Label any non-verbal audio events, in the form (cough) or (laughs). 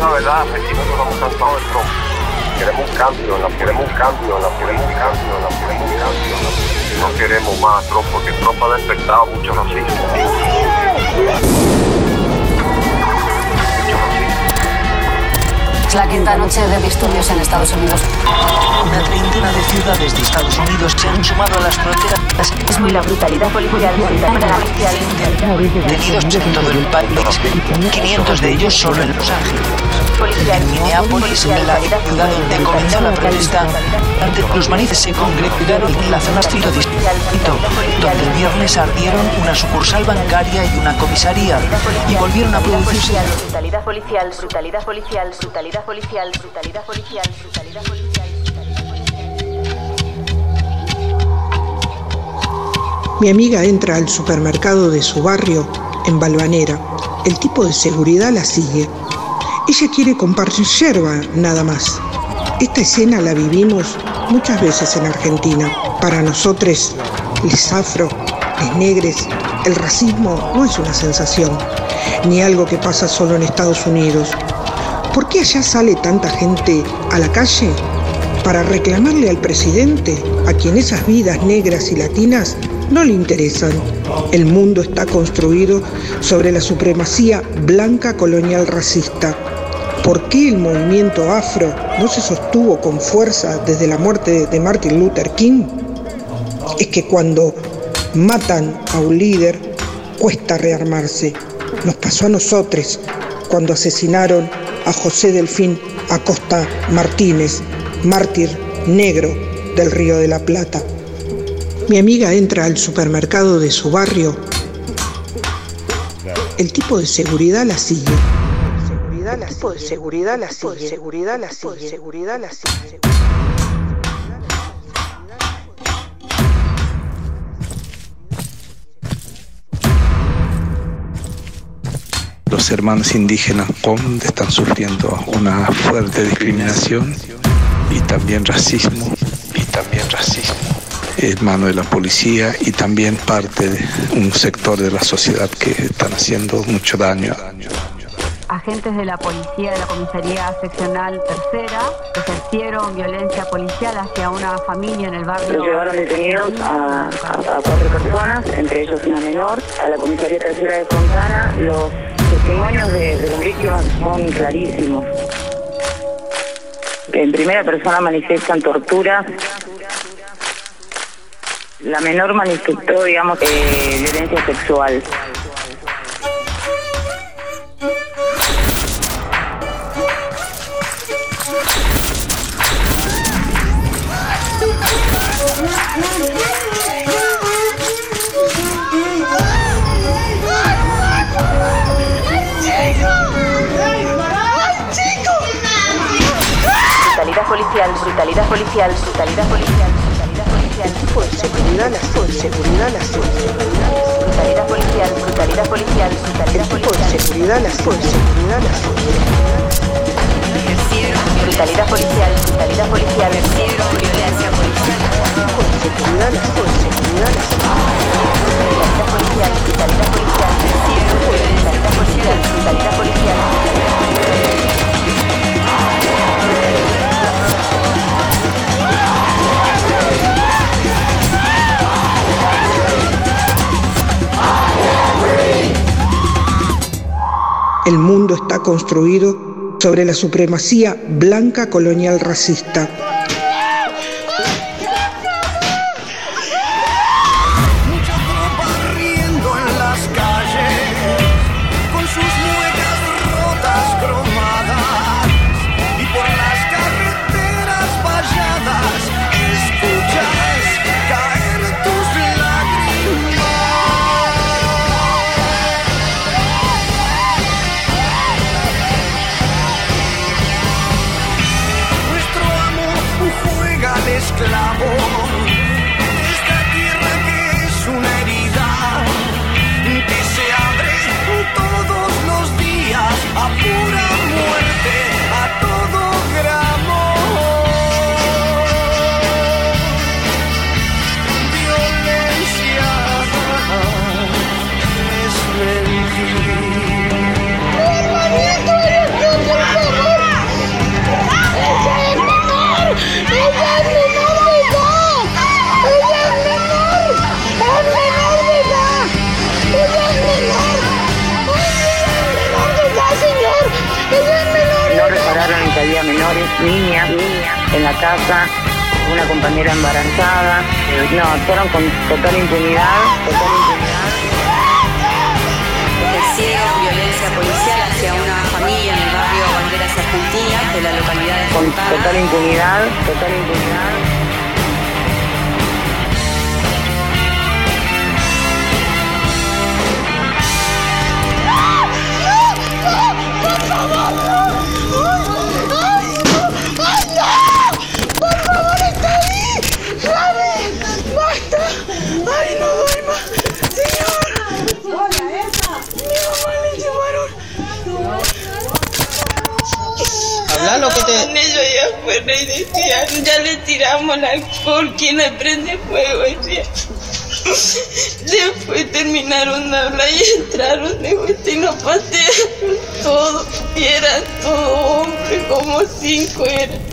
sea verdad, aquí nosotros estamos cansados de Trump. Queremos un cambio, la queremos un cambio, la queremos un cambio, la queremos un cambio. No queremos más Trump porque Trump ha despertado mucho racismo. Es la quinta noche de disturbios en Estados Unidos. Una treintena de ciudades de Estados Unidos se han sumado a las fronteras. Es muy la brutalidad policial. Detenidos en todo el país. 500 de ellos solo en Los Ángeles. En Minneapolis, en la ciudad donde comenzó la protesta, ante los manifestantes se congregaron en la zona Distrito, donde el viernes ardieron una sucursal bancaria y una comisaría y volvieron a producirse Brutalidad policial, brutalidad policial, brutalidad policial, brutalidad policial, brutalidad policial. Mi amiga entra al supermercado de su barrio en Balvanera. El tipo de seguridad la sigue. Ella quiere comprar yerba nada más. Esta escena la vivimos muchas veces en Argentina. Para nosotros, les afro, les negres, el racismo no es una sensación, ni algo que pasa solo en Estados Unidos. ¿Por qué allá sale tanta gente a la calle? Para reclamarle al presidente, a quien esas vidas negras y latinas no le interesan. El mundo está construido sobre la supremacía blanca colonial racista. ¿Por qué el movimiento afro no se sostuvo con fuerza desde la muerte de Martin Luther King? Es que cuando matan a un líder, cuesta rearmarse. Nos pasó a nosotros cuando asesinaron a José Delfín Acosta Martínez, mártir negro del Río de la Plata. Mi amiga entra al supermercado de su barrio. El tipo de seguridad la sigue. El tipo de seguridad la sigue. Seguridad la sigue. Seguridad la sigue. Los hermanos indígenas POM están sufriendo una fuerte discriminación y también racismo y también racismo en mano de la policía y también parte de un sector de la sociedad que están haciendo mucho daño. Agentes de la policía de la comisaría seccional tercera ejercieron violencia policial hacia una familia en el barrio. Los llevaron detenidos a, cuatro personas, entre ellos una menor, a la comisaría tercera de Fontana. Los testimonios de, de víctimas son clarísimos. En primera persona manifiestan torturas. La menor manifestó, digamos, eh, violencia sexual. Brutalidad policial, brutalidad policial, brutalidad policial, brutalidad policial. De seguridad sigue. Seguridad sigue. Brutalidad policial, brutalidad policial, brutalidad policial. seguridad la sigue. Seguridad la Brutalidad policial, brutalidad policial. violencia policial. La sigue. Brutalidad policial, brutalidad policial. Brutalidad policial, brutalidad policial. El mundo está construido sobre la supremacía blanca colonial racista. En la casa, una compañera embarazada. Eh, no, actuaron con total impunidad, total impunidad. Ejercieron violencia policial hacia una familia en el barrio Banderas Argentinas de la localidad de Con total impunidad, total impunidad. Afuera y decían, ya le tiramos el alcohol, ¿quién le prende fuego? Decía. (laughs) Después terminaron de hablar y entraron de vuelta y nos patearon todo. Y eran todos hombres, como cinco eran.